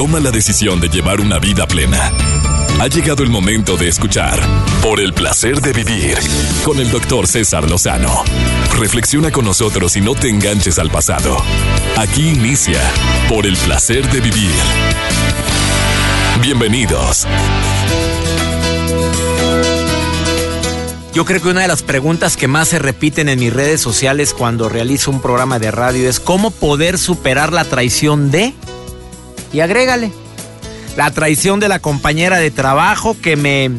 toma la decisión de llevar una vida plena. Ha llegado el momento de escuchar Por el placer de vivir con el doctor César Lozano. Reflexiona con nosotros y no te enganches al pasado. Aquí inicia Por el placer de vivir. Bienvenidos. Yo creo que una de las preguntas que más se repiten en mis redes sociales cuando realizo un programa de radio es cómo poder superar la traición de... Y agrégale, la traición de la compañera de trabajo que me,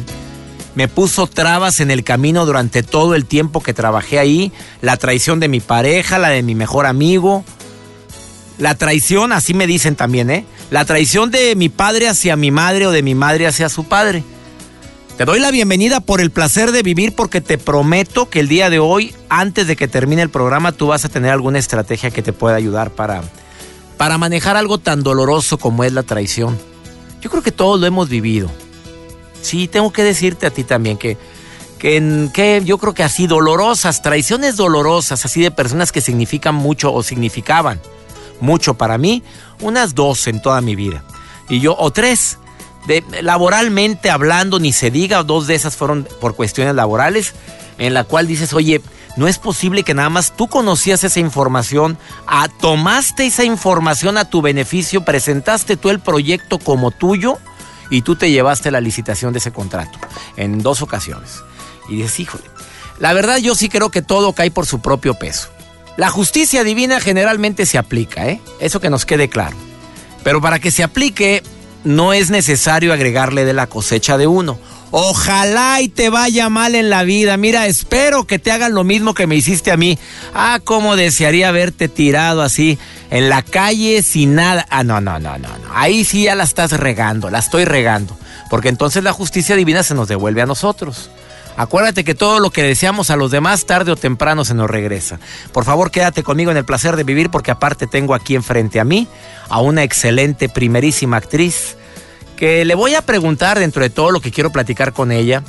me puso trabas en el camino durante todo el tiempo que trabajé ahí, la traición de mi pareja, la de mi mejor amigo, la traición, así me dicen también, ¿eh? La traición de mi padre hacia mi madre o de mi madre hacia su padre. Te doy la bienvenida por el placer de vivir porque te prometo que el día de hoy, antes de que termine el programa, tú vas a tener alguna estrategia que te pueda ayudar para, para manejar algo tan doloroso como es la traición. Yo creo que todos lo hemos vivido. Sí, tengo que decirte a ti también que, que, que yo creo que así dolorosas, traiciones dolorosas, así de personas que significan mucho o significaban mucho para mí, unas dos en toda mi vida. Y yo, o tres de, laboralmente hablando, ni se diga, dos de esas fueron por cuestiones laborales, en la cual dices, oye, no es posible que nada más tú conocías esa información, a, tomaste esa información a tu beneficio, presentaste tú el proyecto como tuyo y tú te llevaste la licitación de ese contrato en dos ocasiones. Y dices, híjole, la verdad yo sí creo que todo cae por su propio peso. La justicia divina generalmente se aplica, ¿eh? Eso que nos quede claro. Pero para que se aplique, no es necesario agregarle de la cosecha de uno. Ojalá y te vaya mal en la vida. Mira, espero que te hagan lo mismo que me hiciste a mí. Ah, cómo desearía verte tirado así en la calle sin nada. Ah, no, no, no, no, no. Ahí sí ya la estás regando, la estoy regando. Porque entonces la justicia divina se nos devuelve a nosotros. Acuérdate que todo lo que deseamos a los demás tarde o temprano se nos regresa. Por favor, quédate conmigo en el placer de vivir porque aparte tengo aquí enfrente a mí a una excelente primerísima actriz que le voy a preguntar dentro de todo lo que quiero platicar con ella,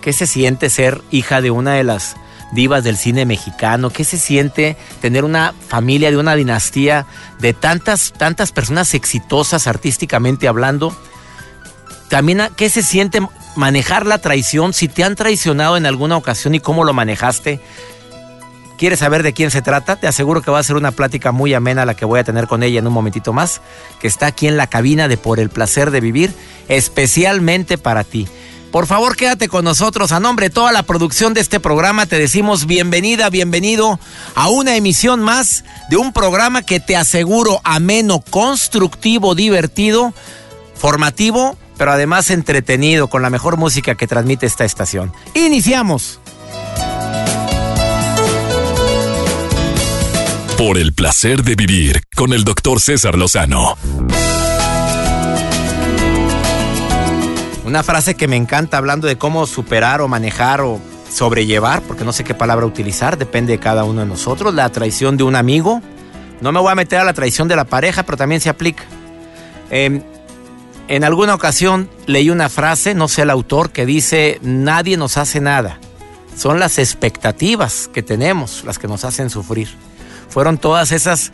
qué se siente ser hija de una de las divas del cine mexicano, qué se siente tener una familia de una dinastía de tantas tantas personas exitosas artísticamente hablando. También qué se siente manejar la traición, si te han traicionado en alguna ocasión y cómo lo manejaste. ¿Quieres saber de quién se trata? Te aseguro que va a ser una plática muy amena la que voy a tener con ella en un momentito más, que está aquí en la cabina de Por el Placer de Vivir, especialmente para ti. Por favor, quédate con nosotros. A nombre de toda la producción de este programa, te decimos bienvenida, bienvenido a una emisión más de un programa que te aseguro ameno, constructivo, divertido, formativo pero además entretenido con la mejor música que transmite esta estación. Iniciamos. Por el placer de vivir con el doctor César Lozano. Una frase que me encanta hablando de cómo superar o manejar o sobrellevar, porque no sé qué palabra utilizar, depende de cada uno de nosotros, la traición de un amigo. No me voy a meter a la traición de la pareja, pero también se aplica. Eh, en alguna ocasión leí una frase, no sé el autor, que dice, nadie nos hace nada. Son las expectativas que tenemos las que nos hacen sufrir. Fueron todas esas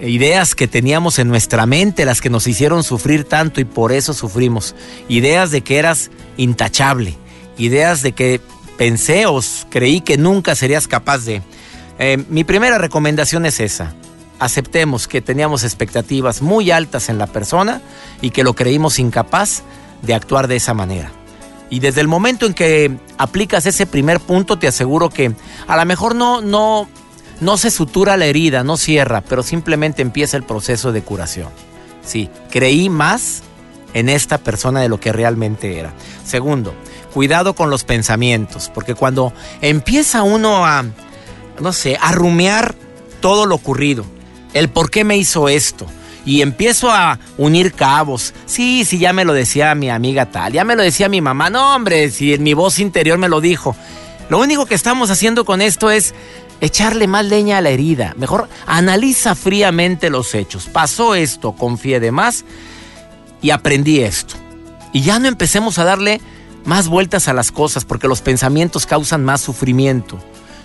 ideas que teníamos en nuestra mente las que nos hicieron sufrir tanto y por eso sufrimos. Ideas de que eras intachable, ideas de que pensé o creí que nunca serías capaz de... Eh, mi primera recomendación es esa aceptemos que teníamos expectativas muy altas en la persona y que lo creímos incapaz de actuar de esa manera. Y desde el momento en que aplicas ese primer punto, te aseguro que a lo mejor no, no, no se sutura la herida, no cierra, pero simplemente empieza el proceso de curación. Sí, creí más en esta persona de lo que realmente era. Segundo, cuidado con los pensamientos, porque cuando empieza uno a, no sé, a rumiar todo lo ocurrido, el por qué me hizo esto. Y empiezo a unir cabos. Sí, sí, ya me lo decía mi amiga tal, ya me lo decía mi mamá. No, hombre, si en mi voz interior me lo dijo. Lo único que estamos haciendo con esto es echarle más leña a la herida. Mejor analiza fríamente los hechos. Pasó esto, confié de más y aprendí esto. Y ya no empecemos a darle más vueltas a las cosas porque los pensamientos causan más sufrimiento.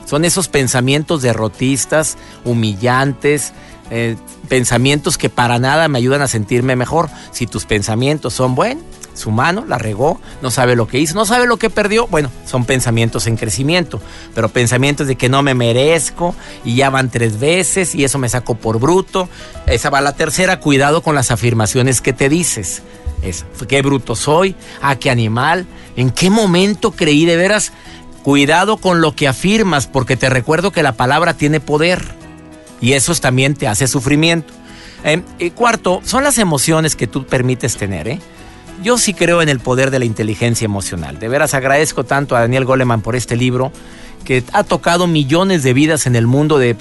Son esos pensamientos derrotistas, humillantes, eh, pensamientos que para nada me ayudan a sentirme mejor. Si tus pensamientos son buenos, su mano la regó, no sabe lo que hizo, no sabe lo que perdió. Bueno, son pensamientos en crecimiento, pero pensamientos de que no me merezco y ya van tres veces y eso me saco por bruto. Esa va la tercera, cuidado con las afirmaciones que te dices. Es, qué bruto soy, a qué animal, en qué momento creí de veras. Cuidado con lo que afirmas, porque te recuerdo que la palabra tiene poder y eso también te hace sufrimiento. Eh, y cuarto, son las emociones que tú permites tener. ¿eh? Yo sí creo en el poder de la inteligencia emocional. De veras agradezco tanto a Daniel Goleman por este libro que ha tocado millones de vidas en el mundo de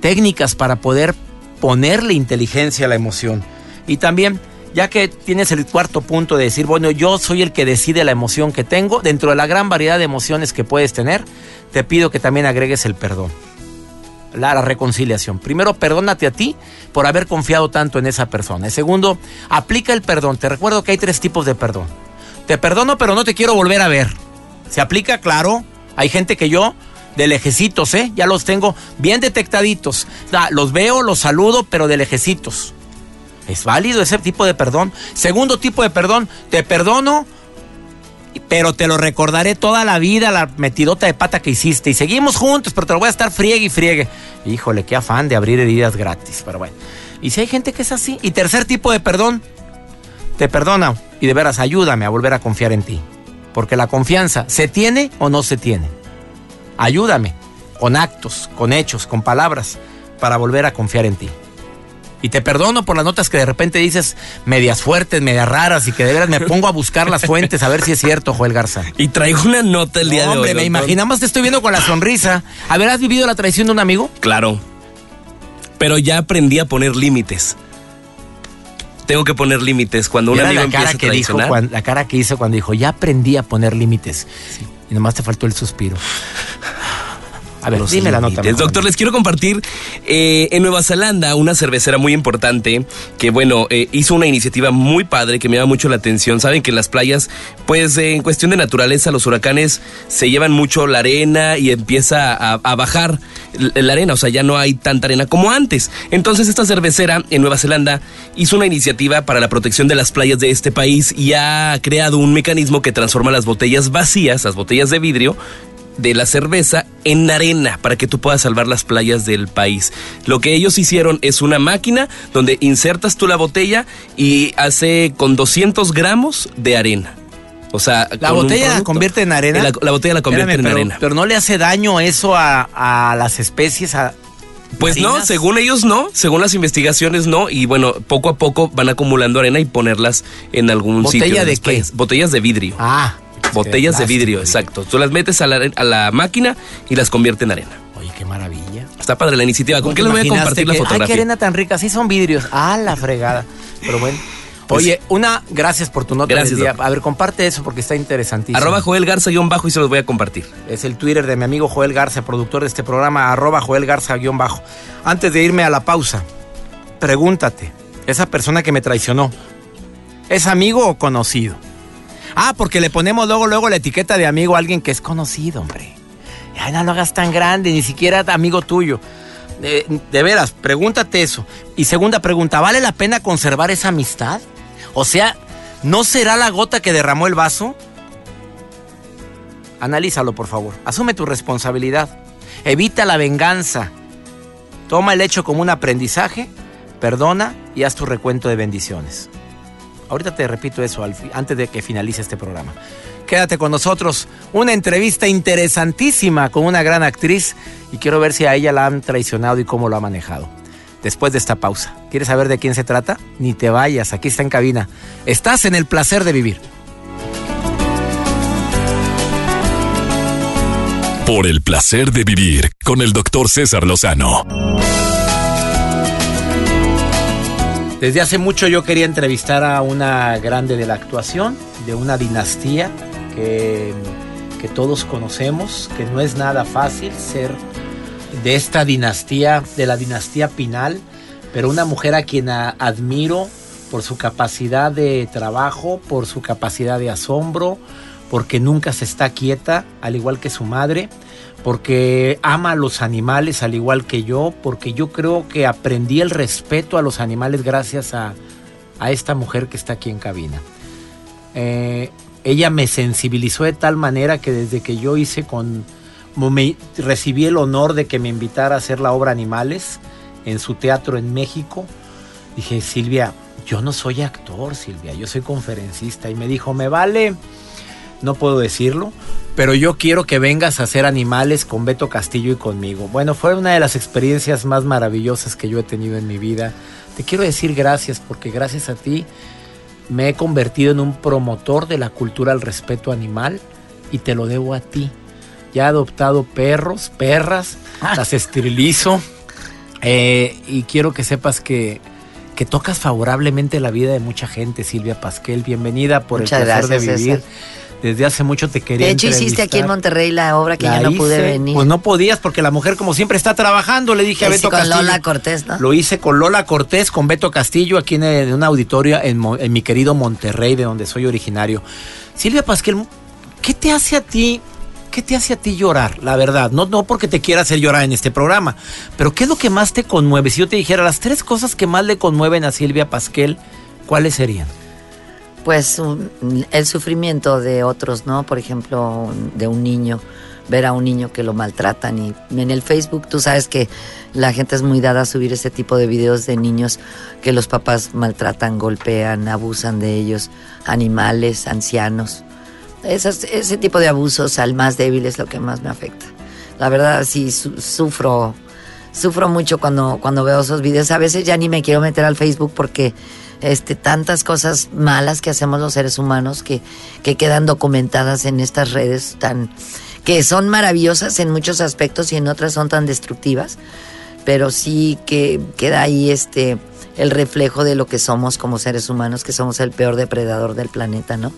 técnicas para poder ponerle inteligencia a la emoción. Y también, ya que tienes el cuarto punto de decir, bueno, yo soy el que decide la emoción que tengo, dentro de la gran variedad de emociones que puedes tener, te pido que también agregues el perdón la, reconciliación. Primero, perdónate a ti por haber confiado tanto en esa persona. Y segundo, aplica el perdón. Te recuerdo que hay tres tipos de perdón. Te perdono, pero no te quiero volver a ver. ¿Se aplica? Claro. Hay gente que yo, de lejecitos, ¿eh? Ya los tengo bien detectaditos. los veo, los saludo, pero de lejecitos. ¿Es válido ese tipo de perdón? Segundo tipo de perdón, te perdono, pero te lo recordaré toda la vida, la metidota de pata que hiciste. Y seguimos juntos, pero te lo voy a estar friegue y friegue. Híjole, qué afán de abrir heridas gratis, pero bueno. Y si hay gente que es así. Y tercer tipo de perdón, te perdona y de veras ayúdame a volver a confiar en ti. Porque la confianza, ¿se tiene o no se tiene? Ayúdame, con actos, con hechos, con palabras, para volver a confiar en ti. Y te perdono por las notas que de repente dices medias fuertes, medias raras y que de veras me pongo a buscar las fuentes a ver si es cierto, Joel Garza. Y traigo una nota el día de hoy. Hombre, me imaginamos te estoy viendo con la sonrisa. A ver, ¿has vivido la traición de un amigo? Claro. Pero ya aprendí a poner límites. Tengo que poner límites cuando un amigo la cara que dijo, La cara que hizo cuando dijo, ya aprendí a poner límites. Y nomás te faltó el suspiro. A ver, dime la nota. Doctor, les quiero compartir eh, en Nueva Zelanda una cervecera muy importante que, bueno, eh, hizo una iniciativa muy padre que me llama mucho la atención. Saben que en las playas, pues en cuestión de naturaleza, los huracanes se llevan mucho la arena y empieza a, bajar la arena, o sea, ya no hay tanta arena como antes. Entonces, esta cervecera en Nueva Zelanda hizo una iniciativa para la protección de las playas de este país y ha creado un mecanismo que transforma las botellas vacías, las botellas de vidrio, de la cerveza en arena para que tú puedas salvar las playas del país. Lo que ellos hicieron es una máquina donde insertas tú la botella y hace con 200 gramos de arena. O sea, la botella la convierte en arena. La, botella la convierte en arena. Pero no le hace daño eso a, las especies. A, pues no, según ellos no, según las investigaciones no, y bueno, poco a poco van acumulando arena y ponerlas en algún sitio. ¿Botella de qué? Botellas de vidrio. Ah. Botellas de vidrio, exacto. Tú las metes a la, máquina y las convierte en arena. Oye, qué maravilla. Está padre la iniciativa. ¿Con qué les voy a compartir la fotografía? Ay, qué arena tan rica. Sí son vidrios. Ah, la fregada. Pero bueno. Pues Oye, una, gracias por tu nota gracias, día. A ver, comparte eso porque está interesantísimo. Arroba Joel Garza bajo y se los voy a compartir. Es el Twitter de mi amigo Joel Garza, productor de este programa, arroba Joel Garza bajo. Antes de irme a la pausa, pregúntate, esa persona que me traicionó, ¿es amigo o conocido? Ah, porque le ponemos luego, luego la etiqueta de amigo a alguien que es conocido, hombre. Ay, no lo hagas tan grande, ni siquiera amigo tuyo. De, de, veras, pregúntate eso. Y segunda pregunta, ¿vale la pena conservar esa amistad? O sea, ¿no será la gota que derramó el vaso? Analízalo, por favor. Asume tu responsabilidad. Evita la venganza. Toma el hecho como un aprendizaje, perdona y haz tu recuento de bendiciones. Ahorita te repito eso antes de que finalice este programa. Quédate con nosotros. Una entrevista interesantísima con una gran actriz y quiero ver si a ella la han traicionado y cómo lo ha manejado. Después de esta pausa. ¿Quieres saber de quién se trata? Ni te vayas, aquí está en cabina. Estás en el placer de vivir. Por el placer de vivir con el doctor César Lozano. Desde hace mucho yo quería entrevistar a una grande de la actuación, de una dinastía que, que todos conocemos, que no es nada fácil ser de esta dinastía, de la dinastía Pinal, pero una mujer a quien admiro por su capacidad de trabajo, por su capacidad de asombro, porque nunca se está quieta, al igual que su madre, porque ama a los animales al igual que yo, porque yo creo que aprendí el respeto a los animales gracias a, esta mujer que está aquí en cabina. Eh, ella me sensibilizó de tal manera que desde que yo hice con, me, recibí el honor de que me invitara a hacer la obra Animales en su teatro en México, dije, Silvia, yo no soy actor, Silvia, yo soy conferencista. Y me dijo, me vale, no puedo decirlo, pero yo quiero que vengas a hacer animales con Beto Castillo y conmigo. Bueno, fue una de las experiencias más maravillosas que yo he tenido en mi vida. Te quiero decir gracias porque gracias a ti me he convertido en un promotor de la cultura al respeto animal y te lo debo a ti. Ya he adoptado perros, perras, ah. las esterilizo eh, y quiero que sepas que, que tocas favorablemente la vida de mucha gente, Silvia Pasquel. Bienvenida por el placer de vivir desde hace mucho te quería. De hecho, hiciste aquí en Monterrey la obra que ya no pude venir. Pues no podías porque la mujer, como siempre, está trabajando. Le dije a Beto con Lola Cortés, ¿no? Lo hice con Lola Cortés, con Beto Castillo, aquí en, una auditorio en, en, mi querido Monterrey, de donde soy originario. Silvia Pasquel, ¿qué te hace a ti? ¿Qué te hace a ti llorar? La verdad, no, no porque te quiera hacer llorar en este programa, pero ¿qué es lo que más te conmueve? Si yo te dijera las tres cosas que más le conmueven a Silvia Pasquel, ¿cuáles serían? Pues el sufrimiento de otros, ¿no? Por ejemplo, de un niño, ver a un niño que lo maltratan y en el Facebook tú sabes que la gente es muy dada a subir ese tipo de videos de niños que los papás maltratan, golpean, abusan de ellos, animales, ancianos. ese tipo de abusos al más débil es lo que más me afecta. La verdad sí sufro, sufro mucho cuando, cuando veo esos videos. A veces ya ni me quiero meter al Facebook porque este, tantas cosas malas que hacemos los seres humanos que, que quedan documentadas en estas redes tan que son maravillosas en muchos aspectos y en otras son tan destructivas, pero sí que queda ahí este el reflejo de lo que somos como seres humanos, que somos el peor depredador del planeta, ¿no?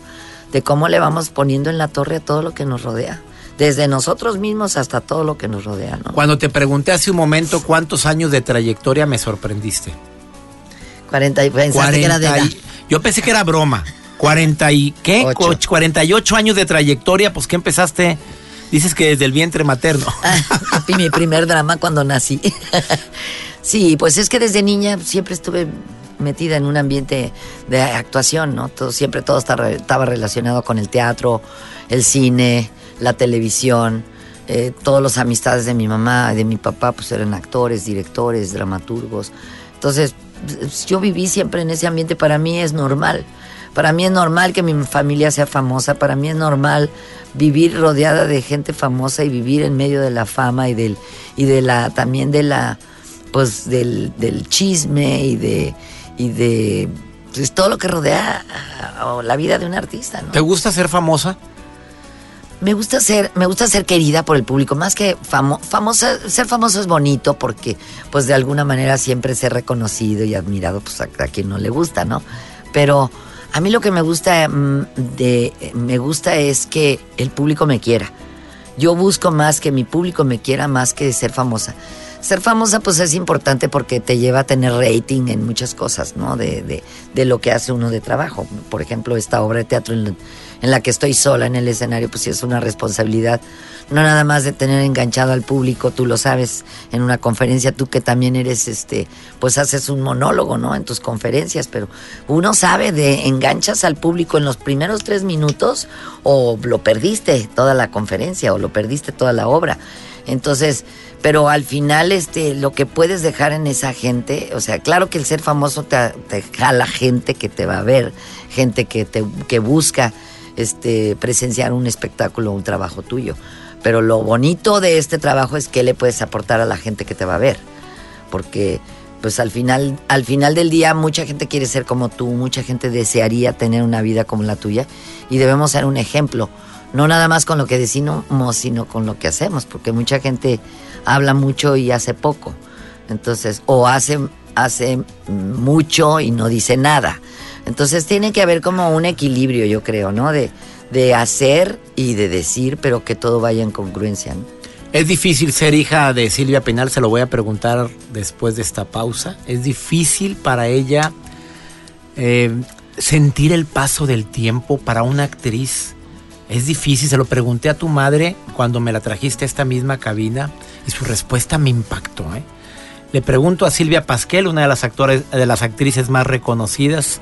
De cómo le vamos poniendo en la torre a todo lo que nos rodea desde nosotros mismos hasta todo lo que nos rodea. ¿no? Cuando te pregunté hace un momento cuántos años de trayectoria me sorprendiste. 40 y pensaste que era de Yo pensé que era broma. 40 y ¿qué? 48 años de trayectoria, pues que empezaste Dices que desde el vientre materno. mi primer drama cuando nací. sí, pues es que desde niña siempre estuve metida en un ambiente de actuación, ¿no? Todo, siempre todo estaba, relacionado con el teatro, el cine, la televisión. Eh, todas las amistades de mi mamá y de mi papá pues eran actores, directores, dramaturgos. Entonces, yo viví siempre en ese ambiente, para mí es normal. Para mí es normal que mi familia sea famosa, para mí es normal vivir rodeada de gente famosa y vivir en medio de la fama y del y de la también de la pues del chisme y de y de pues, todo lo que rodea la vida de un artista, ¿Te gusta ser famosa? Me gusta ser, me gusta ser querida por el público, más que famosa, ser famoso es bonito porque, pues de alguna manera siempre ser reconocido y admirado, pues a, quien no le gusta, ¿no? Pero a mí lo que me gusta mm, de, me gusta es que el público me quiera. Yo busco más que mi público me quiera más que ser famosa. Ser famosa pues es importante porque te lleva a tener rating en muchas cosas, ¿no? De, de, de lo que hace uno de trabajo. Por ejemplo, esta obra de teatro en, en la que estoy sola en el escenario, pues sí es una responsabilidad. No nada más de tener enganchado al público, tú lo sabes, en una conferencia, tú que también eres, este, pues haces un monólogo, ¿no? En tus conferencias, pero uno sabe de enganchas al público en los primeros tres minutos o lo perdiste toda la conferencia o lo perdiste toda la obra. Entonces, pero al final este lo que puedes dejar en esa gente, o sea, claro que el ser famoso te, te jala gente que te va a ver, gente que te que busca este, presenciar un espectáculo, un trabajo tuyo. Pero lo bonito de este trabajo es que le puedes aportar a la gente que te va a ver. Porque pues al final, al final del día mucha gente quiere ser como tú, mucha gente desearía tener una vida como la tuya y debemos ser un ejemplo, no nada más con lo que decimos, sino con lo que hacemos, porque mucha gente habla mucho y hace poco. Entonces, o hace, hace mucho y no dice nada. Entonces tiene que haber como un equilibrio, yo creo, ¿no? De, de hacer y de decir, pero que todo vaya en congruencia. Es difícil ser hija de Silvia Pinal, se lo voy a preguntar después de esta pausa. Es difícil para ella eh, sentir el paso del tiempo para una actriz Es difícil, se lo pregunté a tu madre cuando me la trajiste a esta misma cabina y su respuesta me impactó. ¿eh? Le pregunto a Silvia Pasquel, una de las, actores, de las actrices más reconocidas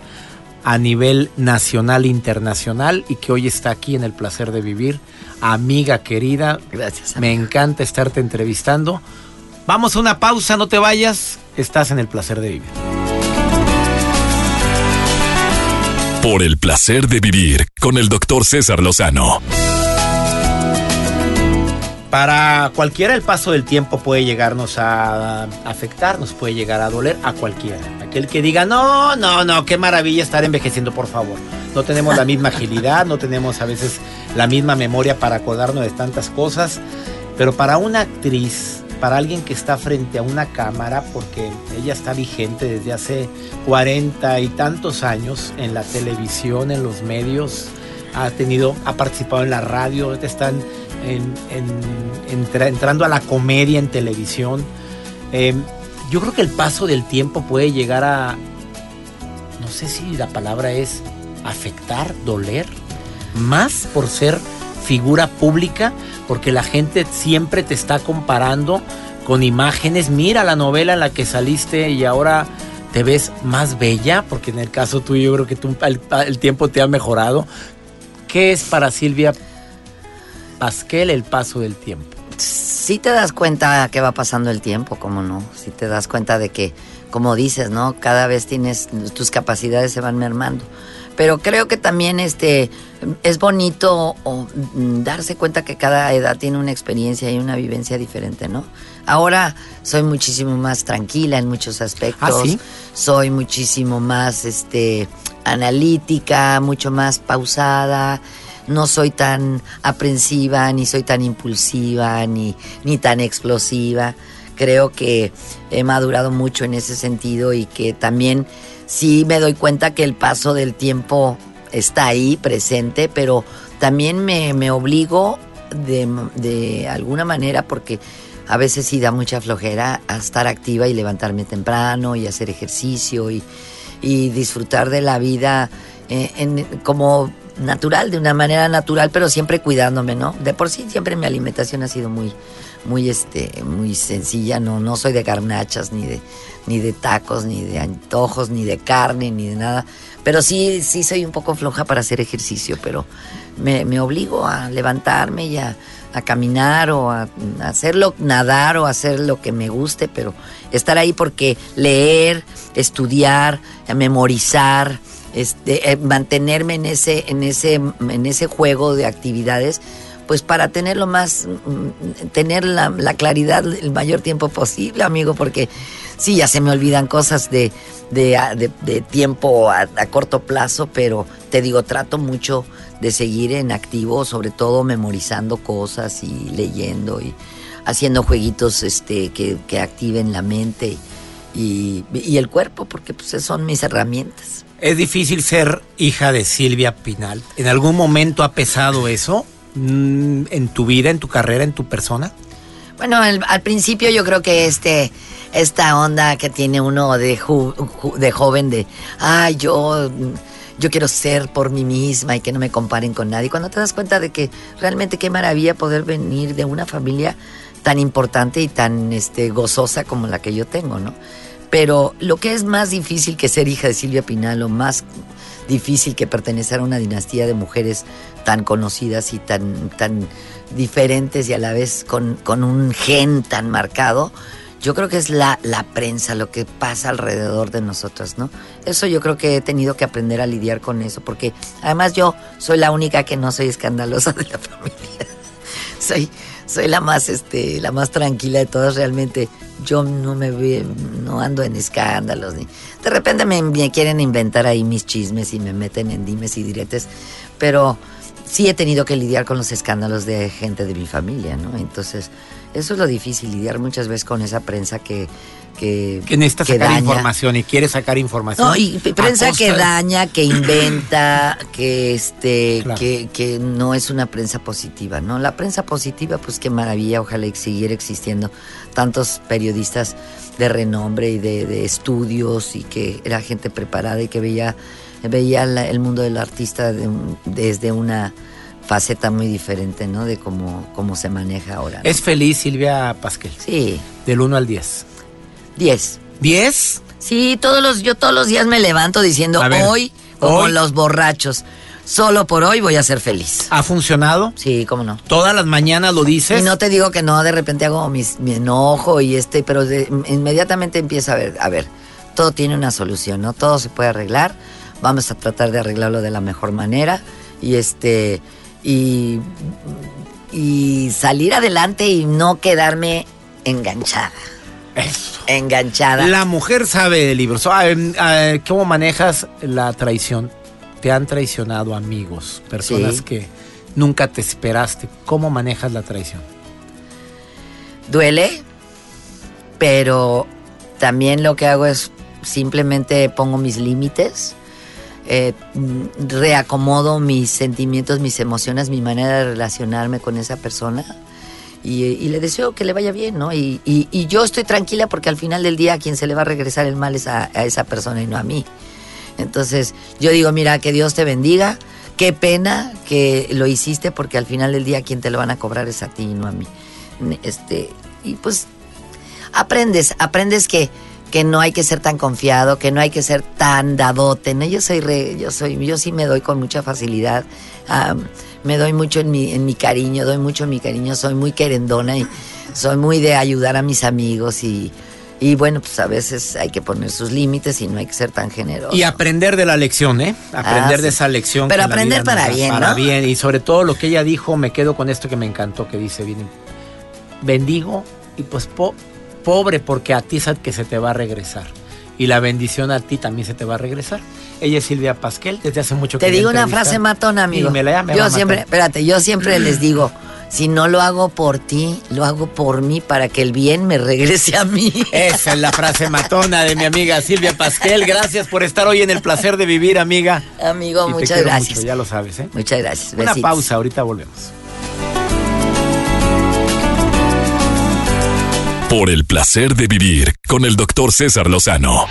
a nivel nacional e internacional y que hoy está aquí en el placer de vivir. Amiga querida, gracias. Me encanta estarte entrevistando. Vamos a una pausa, no te vayas. Estás en el placer de vivir. Por el placer de vivir con el doctor César Lozano. Para cualquiera el paso del tiempo puede llegarnos a afectar, nos puede llegar a doler a cualquiera. Aquel que diga, no, no, no, qué maravilla estar envejeciendo, por favor. No tenemos la misma agilidad, no tenemos a veces la misma memoria para acordarnos de tantas cosas. Pero para una actriz, para alguien que está frente a una cámara, porque ella está vigente desde hace cuarenta y tantos años en la televisión, en los medios, ha tenido, ha participado en la radio, están entrando a la comedia en televisión. Eh, yo creo que el paso del tiempo puede llegar a, no sé si la palabra es afectar, doler, más por ser figura pública, porque la gente siempre te está comparando con imágenes. Mira la novela en la que saliste y ahora te ves más bella, porque en el caso tuyo yo creo que tú, el tiempo te ha mejorado. ¿Qué es para Silvia Pasquel el paso del tiempo. Si te das cuenta que va pasando el tiempo, ¿cómo no? Si te das cuenta de que, como dices, ¿no? Cada vez tienes, tus capacidades se van mermando. Pero creo que también este, es bonito mm, darse cuenta que cada edad tiene una experiencia y una vivencia diferente, ¿no? Ahora soy muchísimo más tranquila en muchos aspectos. ¿Ah, sí? Soy muchísimo más este, analítica, mucho más pausada no soy tan aprensiva, ni soy tan impulsiva, ni, ni tan explosiva. Creo que he madurado mucho en ese sentido y que también sí me doy cuenta que el paso del tiempo está ahí presente, pero también me, me obligo de, de alguna manera porque a veces sí da mucha flojera a estar activa y levantarme temprano y hacer ejercicio y, y disfrutar de la vida eh, como natural, de una manera natural, pero siempre cuidándome, ¿no? De por sí siempre mi alimentación ha sido muy, muy, este, muy sencilla, no, no soy de garnachas, ni de, ni de tacos, ni de antojos, ni de carne, ni de nada. Pero sí, sí soy un poco floja para hacer ejercicio, pero me, obligo a levantarme y a, a caminar o a, hacerlo, nadar o hacer lo que me guste, pero estar ahí porque leer, estudiar, memorizar, este, eh, mantenerme en ese, en, ese, en ese juego de actividades, pues para tener lo más, mm, tener la, claridad el mayor tiempo posible, amigo, porque sí, ya se me olvidan cosas de, de, tiempo a, corto plazo, pero te digo, trato mucho de seguir en activo, sobre todo memorizando cosas y leyendo y haciendo jueguitos este, que, que activen la mente y, y el cuerpo, porque pues son mis herramientas. Es difícil ser hija de Silvia Pinal. ¿En algún momento ha pesado eso en tu vida, en tu carrera, en tu persona? Bueno, al principio yo creo que este esta onda que tiene uno de, de joven de, ay, yo yo quiero ser por mí misma y que no me comparen con nadie. Cuando te das cuenta de que realmente qué maravilla poder venir de una familia tan importante y tan este gozosa como la que yo tengo, ¿no? Pero lo que es más difícil que ser hija de Silvia Pinal, o más difícil que pertenecer a una dinastía de mujeres tan conocidas y tan, tan diferentes y a la vez con, con un gen tan marcado, yo creo que es la, la, prensa, lo que pasa alrededor de nosotras, ¿no? Eso yo creo que he tenido que aprender a lidiar con eso, porque además yo soy la única que no soy escandalosa de la familia. soy, soy la más, este, la más tranquila de todas realmente yo no me no ando en escándalos ni de repente me, quieren inventar ahí mis chismes y me meten en dimes y diretes, pero sí he tenido que lidiar con los escándalos de gente de mi familia, ¿no? Entonces, eso es lo difícil, lidiar muchas veces con esa prensa que que, que necesita sacar información y quiere sacar información. No, y prensa que daña, que inventa, que este, que, que, no es una prensa positiva, ¿no? La prensa positiva, pues qué maravilla, ojalá siguiera existiendo tantos periodistas de renombre y de, estudios y que era gente preparada y que veía, veía el mundo del artista desde una faceta muy diferente, ¿no? De cómo, cómo se maneja ahora. ¿Es feliz Silvia Pasquel? Sí. Del 1 al 10. 10. ¿10? Sí, todos los, yo todos los días me levanto diciendo hoy, como los borrachos, solo por hoy voy a ser feliz. ¿Ha funcionado? Sí, cómo no. ¿Todas las mañanas lo dices? Y no te digo que no, de repente hago mi enojo y este, pero inmediatamente empieza a ver, a ver, todo tiene una solución, ¿no? Todo se puede arreglar, vamos a tratar de arreglarlo de la mejor manera y este, y, y salir adelante y no quedarme enganchada. Eso. Enganchada. La mujer sabe de libros. Em, ah, ¿Cómo manejas la traición? Te han traicionado amigos, personas que nunca te esperaste. ¿Cómo manejas la traición? Duele, pero también lo que hago es simplemente pongo mis límites, eh, reacomodo mis sentimientos, mis emociones, mi manera de relacionarme con esa persona y, le deseo que le vaya bien, ¿no? Y, yo estoy tranquila porque al final del día a quien se le va a regresar el mal es a, esa persona y no a mí. Entonces yo digo, mira, que Dios te bendiga, qué pena que lo hiciste porque al final del día quien te lo van a cobrar es a ti y no a mí. Este, y pues aprendes, aprendes que, que no hay que ser tan confiado, que no hay que ser tan dadote, ¿no? Yo soy re, yo soy, yo sí me doy con mucha facilidad me doy mucho en mi, en mi cariño, doy mucho en mi cariño, soy muy querendona y soy muy de ayudar a mis amigos y, y bueno, pues a veces hay que poner sus límites y no hay que ser tan generoso. Y aprender de la lección, ¿eh? Aprender ah, de esa lección. Pero aprender para bien, Para bien. Y sobre todo lo que ella dijo, me quedo con esto que me encantó, que dice, bien, bendigo y pues pobre porque a ti es que se te va a regresar. Y la bendición a ti también se te va a regresar. Ella es Silvia Pasquel, desde hace mucho Te digo una frase matona, amigo. yo siempre, espérate, yo siempre les digo, si no lo hago por ti, lo hago por mí para que el bien me regrese a mí. Esa es la frase matona de mi amiga Silvia Pasquel. Gracias por estar hoy en el placer de vivir, amiga. Amigo, muchas gracias. ya lo sabes, ¿eh? Muchas gracias. Una pausa, ahorita volvemos. Por el placer de vivir con el doctor César Lozano.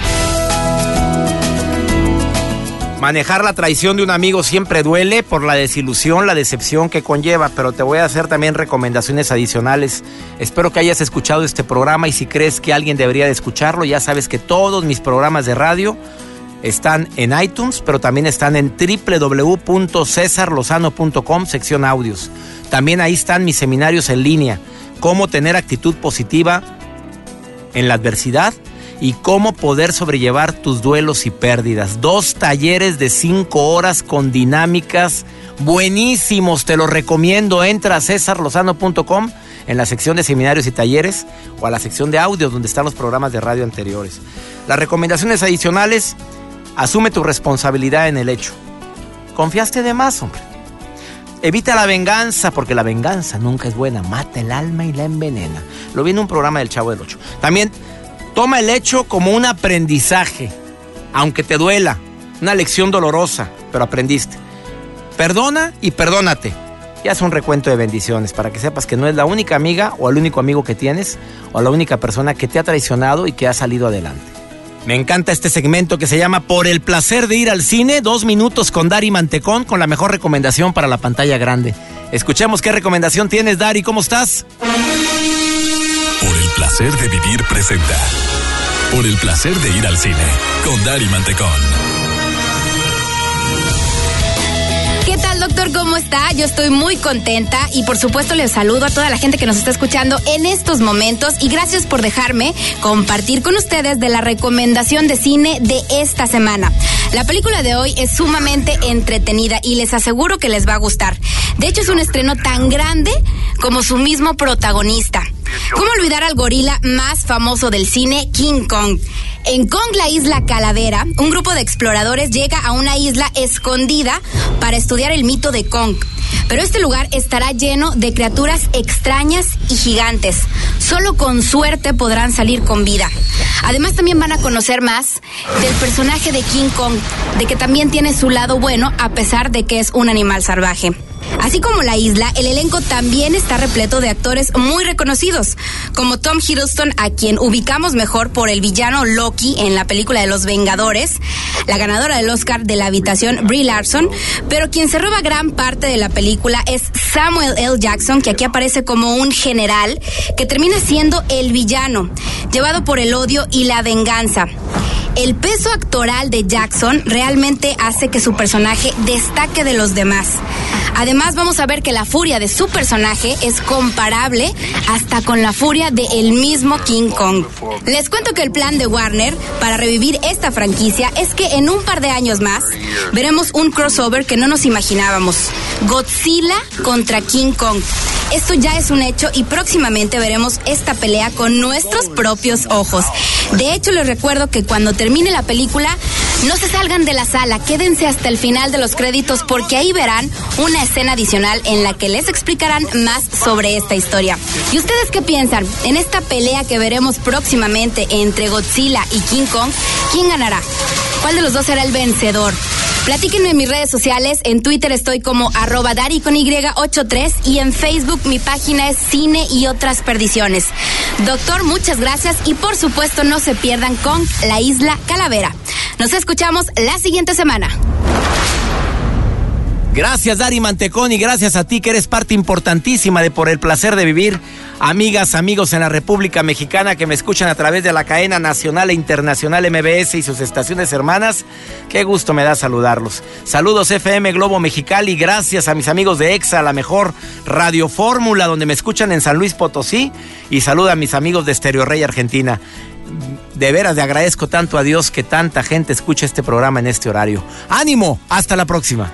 Manejar la traición de un amigo siempre duele por la desilusión, la decepción que conlleva, pero te voy a hacer también recomendaciones adicionales. Espero que hayas escuchado este programa y si crees que alguien debería de escucharlo, ya sabes que todos mis programas de radio están en iTunes, pero también están en www.cesarlozano.com, sección audios. También ahí están mis seminarios en línea, cómo tener actitud positiva en la adversidad y cómo poder sobrellevar tus duelos y pérdidas. Dos talleres de cinco horas con dinámicas buenísimos, te los recomiendo. Entra a cesarlozano.com en la sección de seminarios y talleres o a la sección de audios donde están los programas de radio anteriores. Las recomendaciones adicionales, asume tu responsabilidad en el hecho. Confiaste de más, hombre. Evita la venganza, porque la venganza nunca es buena. Mata el alma y la envenena. Lo vi en un programa del Chavo del Ocho. También Toma el hecho como un aprendizaje, aunque te duela, una lección dolorosa, pero aprendiste. Perdona y perdónate. Y haz un recuento de bendiciones para que sepas que no es la única amiga o el único amigo que tienes o la única persona que te ha traicionado y que ha salido adelante. Me encanta este segmento que se llama Por el placer de ir al cine, dos minutos con Dari Mantecón con la mejor recomendación para la pantalla grande. Escuchemos qué recomendación tienes, Dari, ¿cómo estás? Por el placer de vivir presenta. Por el placer de ir al cine con Dari Mantecón. ¿Cómo está? Yo estoy muy contenta y por supuesto les saludo a toda la gente que nos está escuchando en estos momentos y gracias por dejarme compartir con ustedes de la recomendación de cine de esta semana. La película de hoy es sumamente entretenida y les aseguro que les va a gustar. De hecho, es un estreno tan grande como su mismo protagonista. ¿Cómo olvidar al gorila más famoso del cine, King Kong? En Kong, la isla Calavera, un grupo de exploradores llega a una isla escondida para estudiar el mito de Kong. Pero este lugar estará lleno de criaturas extrañas y gigantes. Solo con suerte podrán salir con vida. Además también van a conocer más del personaje de King Kong, de que también tiene su lado bueno a pesar de que es un animal salvaje. Así como la isla, el elenco también está repleto de actores muy reconocidos, como Tom Hiddleston, a quien ubicamos mejor por el villano Loki en la película de Los Vengadores, la ganadora del Oscar de la habitación Brie Larson, pero quien se roba gran parte de la película es Samuel L. Jackson, que aquí aparece como un general que termina siendo el villano, llevado por el odio y la venganza. El peso actoral de Jackson realmente hace que su personaje destaque de los demás. Además, vamos a ver que la furia de su personaje es comparable hasta con la furia de el mismo King Kong. Les cuento que el plan de Warner para revivir esta franquicia es que en un par de años más veremos un crossover que no nos imaginábamos. Godzilla contra King Kong. Esto ya es un hecho y próximamente veremos esta pelea con nuestros propios ojos. De hecho, les recuerdo que cuando termine la película, no se salgan de la sala, quédense hasta el final de los créditos porque ahí verán una escena adicional en la que les explicarán más sobre esta historia. ¿Y ustedes qué piensan? En esta pelea que veremos próximamente entre Godzilla y King Kong, ¿quién ganará? ¿Cuál de los dos será el vencedor? Platíquenme en mis redes sociales. En Twitter estoy como arroba Dari con Y83 y en Facebook mi página es Cine y otras perdiciones. Doctor, muchas gracias y por supuesto no se pierdan con La Isla Calavera. Nos escuchamos la siguiente semana. Gracias, Dari Mantecón, y gracias a ti que eres parte importantísima de Por el Placer de Vivir. Amigas, amigos en la República Mexicana que me escuchan a través de la cadena nacional e internacional MBS y sus estaciones hermanas, qué gusto me da saludarlos. Saludos FM Globo Mexicali, gracias a mis amigos de EXA, la mejor Radio Fórmula, donde me escuchan en San Luis Potosí, y saluda a mis amigos de Stereo Rey Argentina de veras le agradezco tanto a Dios que tanta gente escuche este programa en este horario. Ánimo, hasta la próxima.